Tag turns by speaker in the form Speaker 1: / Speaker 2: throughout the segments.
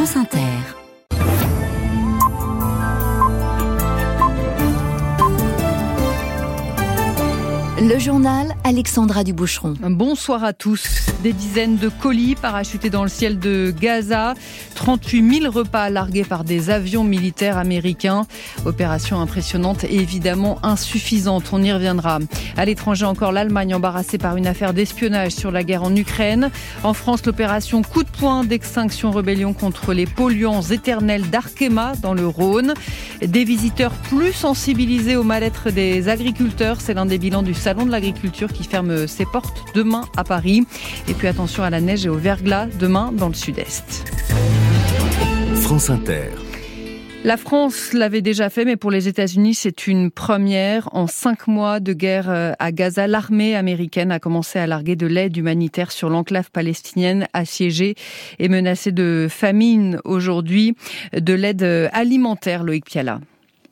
Speaker 1: France Inter. Le journal Alexandra Duboucheron.
Speaker 2: Bonsoir à tous. Des dizaines de colis parachutés dans le ciel de Gaza. 38 000 repas largués par des avions militaires américains. Opération impressionnante et évidemment insuffisante. On y reviendra. À l'étranger encore, l'Allemagne embarrassée par une affaire d'espionnage sur la guerre en Ukraine. En France, l'opération coup de poing d'extinction rébellion contre les polluants éternels d'Arkema dans le Rhône. Des visiteurs plus sensibilisés au mal-être des agriculteurs. C'est l'un des bilans du Salon de l'agriculture qui ferme ses portes demain à Paris. Et puis attention à la neige et au verglas demain dans le sud-est.
Speaker 1: France Inter. La France l'avait déjà fait, mais pour les États-Unis, c'est une première. En cinq mois de guerre euh, à Gaza, l'armée américaine a commencé à larguer de l'aide humanitaire sur l'enclave palestinienne assiégée et menacée de famine aujourd'hui, de l'aide alimentaire, Loïc Piala.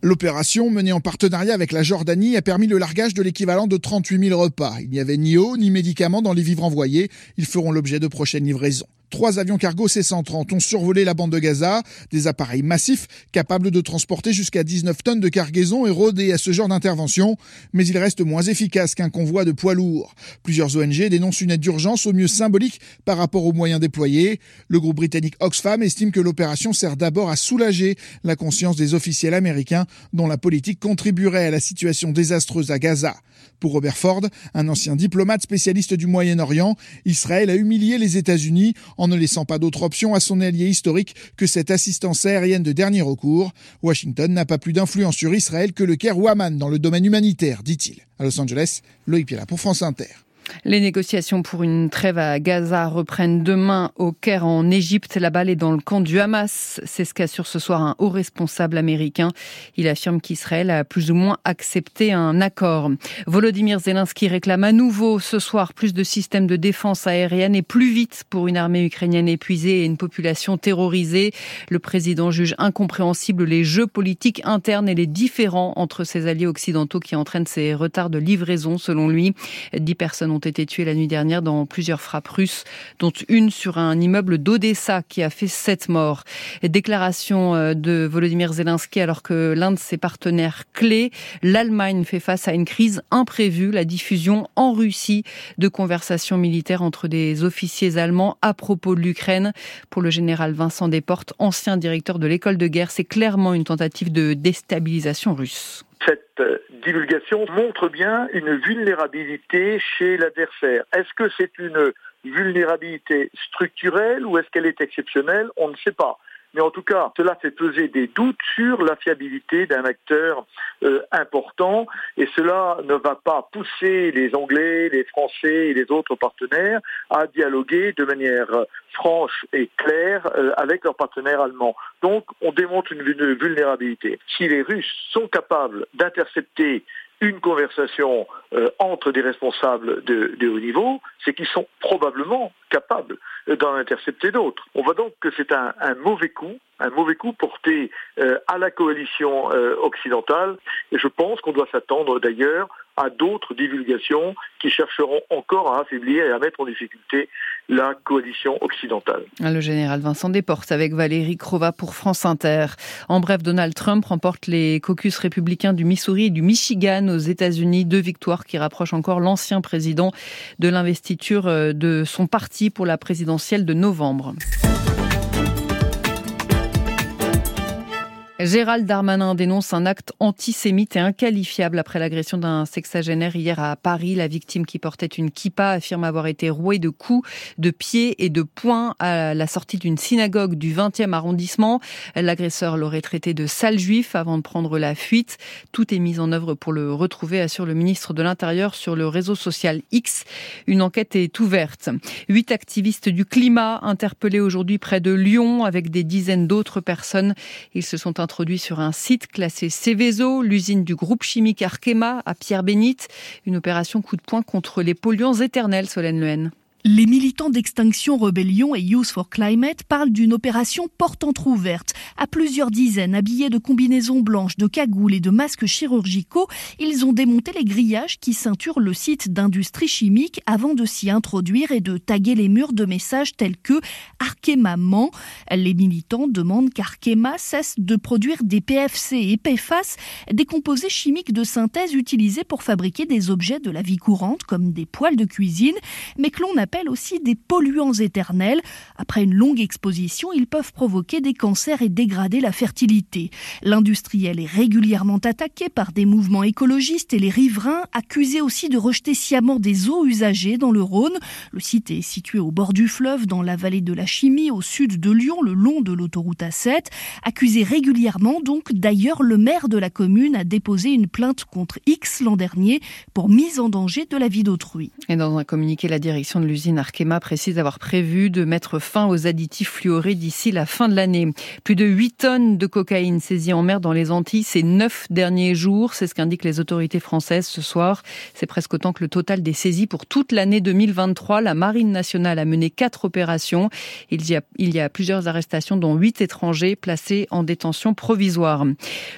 Speaker 3: L'opération, menée en partenariat avec la Jordanie, a permis le largage de l'équivalent de 38 000 repas. Il n'y avait ni eau ni médicaments dans les vivres envoyés. Ils feront l'objet de prochaines livraisons. Trois avions cargo C-130 ont survolé la bande de Gaza, des appareils massifs capables de transporter jusqu'à 19 tonnes de cargaison et rodés à ce genre d'intervention, mais ils restent moins efficaces qu'un convoi de poids lourds. Plusieurs ONG dénoncent une aide d'urgence au mieux symbolique par rapport aux moyens déployés. Le groupe britannique Oxfam estime que l'opération sert d'abord à soulager la conscience des officiels américains dont la politique contribuerait à la situation désastreuse à Gaza. Pour Robert Ford, un ancien diplomate spécialiste du Moyen-Orient, Israël a humilié les États-Unis en ne laissant pas d'autre option à son allié historique que cette assistance aérienne de dernier recours. Washington n'a pas plus d'influence sur Israël que le Caire ou dans le domaine humanitaire, dit-il. À Los Angeles, Loïc Piala pour France Inter.
Speaker 2: Les négociations pour une trêve à Gaza reprennent demain au Caire en Égypte. La balle est dans le camp du Hamas. C'est ce qu'assure ce soir un haut responsable américain. Il affirme qu'Israël a plus ou moins accepté un accord. Volodymyr Zelensky réclame à nouveau ce soir plus de systèmes de défense aérienne et plus vite pour une armée ukrainienne épuisée et une population terrorisée. Le président juge incompréhensible les jeux politiques internes et les différends entre ses alliés occidentaux qui entraînent ces retards de livraison selon lui. Dix personnes ont été tués la nuit dernière dans plusieurs frappes russes, dont une sur un immeuble d'Odessa qui a fait sept morts. Déclaration euh, de Volodymyr Zelensky alors que l'un de ses partenaires clés, l'Allemagne, fait face à une crise imprévue, la diffusion en Russie de conversations militaires entre des officiers allemands à propos de l'Ukraine. Pour le général Vincent Desportes, ancien directeur de l'école de guerre, c'est clairement une tentative de déstabilisation russe
Speaker 4: cette divulgation montre bien une vulnérabilité chez l'adversaire. Est-ce que c'est une vulnérabilité structurelle ou est-ce qu'elle est exceptionnelle? On ne sait pas. Mais en tout cas, cela fait peser des doutes sur la fiabilité d'un acteur euh, important et cela ne va pas pousser les Anglais, les Français et les autres partenaires à dialoguer de manière franche et claire euh, avec leurs partenaires allemands. Donc on démontre une vulnérabilité. Si les Russes sont capables d'intercepter une conversation euh, entre des responsables de, de haut niveau, c'est qu'ils sont probablement capables d'en intercepter d'autres. On voit donc que c'est un, mauvais coup, un mauvais coup porté euh, à la coalition euh, occidentale, et je pense qu'on doit s'attendre d'ailleurs à d'autres divulgations qui chercheront encore à affaiblir et à mettre en difficulté la coalition occidentale.
Speaker 2: Le général Vincent Desportes avec Valérie Crova pour France Inter. En bref, Donald Trump remporte les caucus républicains du Missouri et du Michigan aux États-Unis, deux victoires qui rapprochent encore l'ancien président de l'investiture euh, de son parti pour la présidentielle de novembre. Gérald Darmanin dénonce un acte antisémite et inqualifiable après l'agression d'un sexagénaire hier à Paris. La victime qui portait une kippa affirme avoir été rouée de coups, de pieds et de poings à la sortie d'une synagogue du 20e arrondissement. L'agresseur l'aurait traité de sale juif avant de prendre la fuite. Tout est mis en œuvre pour le retrouver, assure le ministre de l'Intérieur sur le réseau social X. Une enquête est ouverte. Huit activistes du climat interpellés aujourd'hui près de Lyon avec des dizaines d'autres personnes. Ils se sont introduit sur un site classé Céveso, l'usine du groupe chimique Arkema à Pierre-Bénite. Une opération coup de poing contre les polluants éternels, Solène Lehen.
Speaker 5: Les militants d'Extinction Rebellion et Youth for Climate parlent d'une opération porte entr'ouverte. À plusieurs dizaines, habillés de combinaisons blanches, de cagoules et de masques chirurgicaux, ils ont démonté les grillages qui ceinturent le site d'industrie chimique avant de s'y introduire et de taguer les murs de messages tels que Arkema ment. Les militants demandent qu'Arkema cesse de produire des PFC et PFAS, des composés chimiques de synthèse utilisés pour fabriquer des objets de la vie courante comme des poêles de cuisine, mais que l'on appelle aussi des polluants éternels. Après une longue exposition, ils peuvent provoquer des cancers et dégrader la fertilité. L'industriel est régulièrement attaqué par des mouvements écologistes et les riverains accusés aussi de rejeter sciemment des eaux usagées dans le Rhône. Le site est situé au bord du fleuve, dans la vallée de la Chimie, au sud de Lyon, le long de l'autoroute A7. Accusé régulièrement, donc, d'ailleurs, le maire de la commune a déposé une plainte contre X l'an dernier pour mise en danger de la vie d'autrui.
Speaker 2: Et dans un communiqué, la direction de l'usine l'usine Arkema précise avoir prévu de mettre fin aux additifs fluorés d'ici la fin de l'année. Plus de 8 tonnes de cocaïne saisies en mer dans les Antilles ces 9 derniers jours. C'est ce qu'indiquent les autorités françaises ce soir. C'est presque autant que le total des saisies pour toute l'année 2023. La Marine nationale a mené quatre opérations. Il y a, il y a plusieurs arrestations, dont 8 étrangers placés en détention provisoire.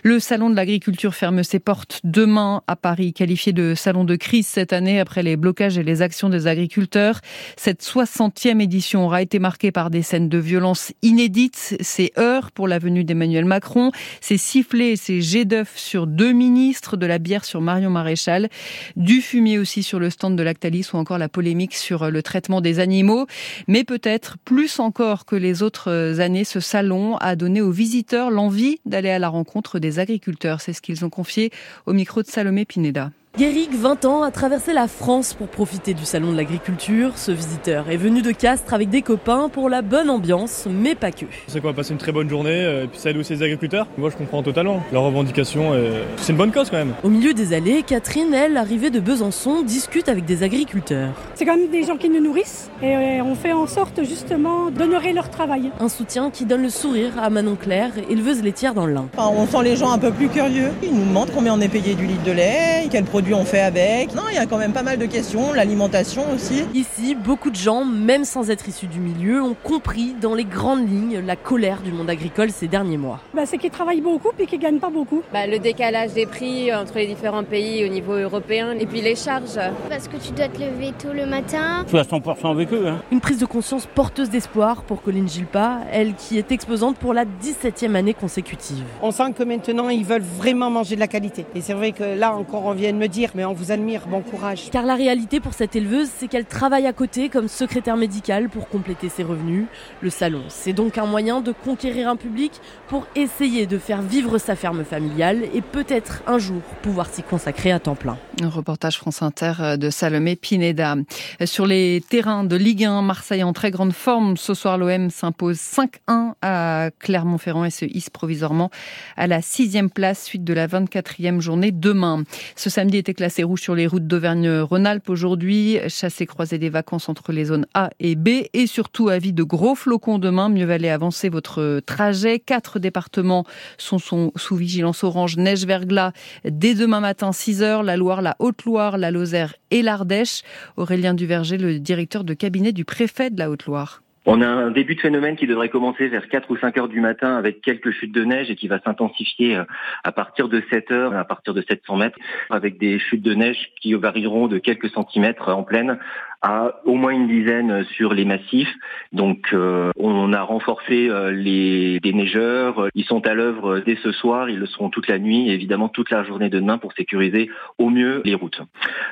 Speaker 2: Le salon de l'agriculture ferme ses portes demain à Paris, qualifié de salon de crise cette année après les blocages et les actions des agriculteurs. Cette 60e édition aura été marquée par des scènes de violence inédites, ces heures pour la venue d'Emmanuel Macron, ces sifflets et ces jets d'œufs sur deux ministres, de la bière sur Marion Maréchal, du fumier aussi sur le stand de Lactalis ou encore la polémique sur le traitement des animaux. Mais peut-être plus encore que les autres années, ce salon a donné aux visiteurs l'envie d'aller à la rencontre des agriculteurs. C'est ce qu'ils ont confié au micro de Salomé Pineda.
Speaker 6: Guéric, 20 ans, a traversé la France pour profiter du salon de l'agriculture. Ce visiteur est venu de Castres avec des copains pour la bonne ambiance, mais pas que.
Speaker 7: C'est quoi, passer une très bonne journée, euh, et puis ça aide aussi les agriculteurs. Moi, je comprends totalement. Leur revendication, c'est une bonne cause quand même.
Speaker 6: Au milieu des allées, Catherine, elle, arrivée de Besançon, discute avec des agriculteurs.
Speaker 8: C'est quand même des gens qui nous nourrissent et euh, on fait en sorte justement d'honorer leur travail.
Speaker 6: Un soutien qui donne le sourire à Manon Claire, éleveuse laitière dans le Lin.
Speaker 9: on sent les gens un peu plus curieux. Ils nous demandent combien on est payé du litre de lait, quel produit on fait avec. Non, il y a quand même pas mal de questions, l'alimentation aussi.
Speaker 6: Ici, beaucoup de gens, même sans être issus du milieu, ont compris dans les grandes lignes la colère du monde agricole ces derniers mois.
Speaker 8: Bah, c'est qu'ils travaillent beaucoup et qu'ils gagnent pas beaucoup.
Speaker 10: Bah, le décalage des prix entre les différents pays au niveau européen et puis les charges.
Speaker 11: Parce que tu dois te lever tôt le matin.
Speaker 12: Je suis à 100% avec eux. Hein.
Speaker 6: Une prise de conscience porteuse d'espoir pour Colline Gilpa, elle qui est exposante pour la 17e année consécutive.
Speaker 1: On sent que maintenant ils veulent vraiment manger de la qualité. Et c'est vrai que là encore on vient de me dire, mais on vous admire, bon courage.
Speaker 6: Car la réalité pour cette éleveuse, c'est qu'elle travaille à côté comme secrétaire médicale pour compléter ses revenus. Le salon, c'est donc un moyen de conquérir un public pour essayer de faire vivre sa ferme familiale et peut-être un jour pouvoir s'y consacrer à temps plein.
Speaker 2: Un reportage France Inter de Salomé Pineda. Sur les terrains de Ligue 1, Marseille en très grande forme. Ce soir, l'OM s'impose 5-1 à Clermont-Ferrand et se hisse provisoirement à la sixième place suite de la 24e journée demain. Ce samedi était classé rouge sur les routes d'Auvergne-Rhône-Alpes aujourd'hui. Chassé croiser des vacances entre les zones A et B. Et surtout, avis de gros flocons demain. Mieux valait avancer votre trajet. Quatre départements sont, sous vigilance orange neige-verglas dès demain matin 6 heures. La Loire, la Haute-Loire, la Lozère et l'Ardèche. Aurélien Duverger, le directeur de cabinet du préfet de la Haute-Loire.
Speaker 13: On a un début de phénomène qui devrait commencer vers 4 ou 5 heures du matin avec quelques chutes de neige et qui va s'intensifier euh, à partir de 7 heures, à partir de 700 mètres, avec des chutes de neige qui varieront de quelques centimètres en pleine à au moins une dizaine sur les massifs. Donc euh, on a renforcé euh, les neigeurs. Ils sont à l'œuvre dès ce soir. Ils le seront toute la nuit et évidemment toute la journée de demain pour sécuriser au mieux les routes.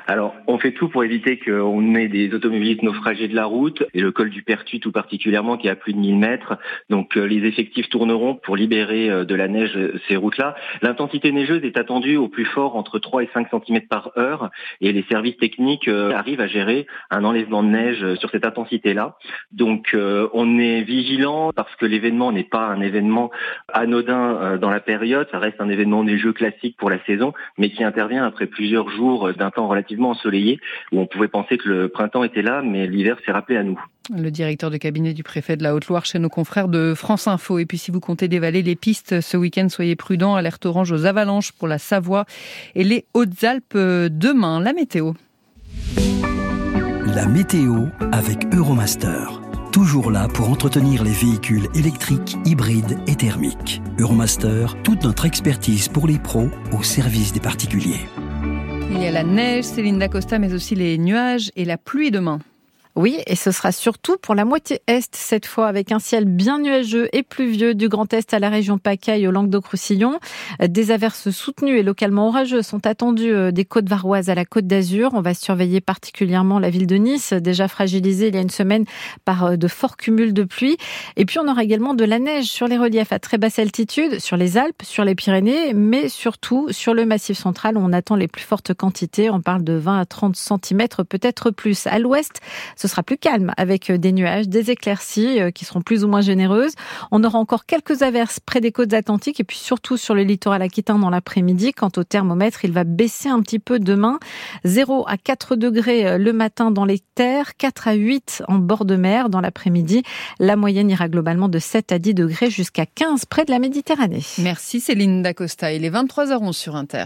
Speaker 13: Alors on fait tout pour éviter qu'on ait des automobilistes naufragés de la route et le col du Pertuis tout particulièrement qui est à plus de 1000 mètres. Donc euh, les effectifs tourneront pour libérer de la neige ces routes-là. L'intensité neigeuse est attendue au plus fort entre 3 et 5 cm par heure et les services techniques arrivent à gérer un un enlèvement de neige euh, sur cette intensité-là. Donc euh, on est vigilant parce que l'événement n'est pas un événement anodin euh, dans la période, ça reste un événement neigeux classique pour la saison, mais qui intervient après plusieurs jours d'un temps relativement ensoleillé, où on pouvait penser que le printemps était là, mais l'hiver s'est rappelé à nous.
Speaker 2: Le directeur de cabinet du préfet de la Haute-Loire chez nos confrères de France Info. Et puis si vous comptez dévaler les pistes ce week-end, soyez prudents. Alerte orange aux avalanches pour la Savoie et les Hautes-Alpes demain. La météo.
Speaker 12: La météo avec Euromaster. Toujours là pour entretenir les véhicules électriques, hybrides et thermiques. Euromaster, toute notre expertise pour les pros au service des particuliers.
Speaker 2: Il y a la neige, Céline Dacosta, mais aussi les nuages et la pluie demain.
Speaker 14: Oui, et ce sera surtout pour la moitié est cette fois, avec un ciel bien nuageux et pluvieux du Grand Est à la région PACA et au Languedoc-Roussillon. Des averses soutenues et localement orageuses sont attendues euh, des côtes varoises à la côte d'Azur. On va surveiller particulièrement la ville de Nice, déjà fragilisée il y a une semaine par euh, de forts cumuls de pluie. Et puis on aura également de la neige sur les reliefs à très basse altitude, sur les Alpes, sur les Pyrénées, mais surtout sur le Massif central où on attend les plus fortes quantités. On parle de 20 à 30 cm, peut-être plus. À l'ouest, sera plus calme avec euh, des nuages, des éclaircies euh, qui seront plus ou moins généreuses. On aura encore quelques averses près des côtes atlantiques et puis surtout sur le littoral aquitain dans l'après-midi. Quant au thermomètre, il va baisser un petit peu demain. 0 à 4 degrés euh, le matin dans les terres, 4 à 8 en bord de mer dans l'après-midi. La moyenne ira globalement de 7 à 10 degrés jusqu'à 15 près de la Méditerranée.
Speaker 2: Merci Céline Dacosta. Il est 23h11 sur Inter.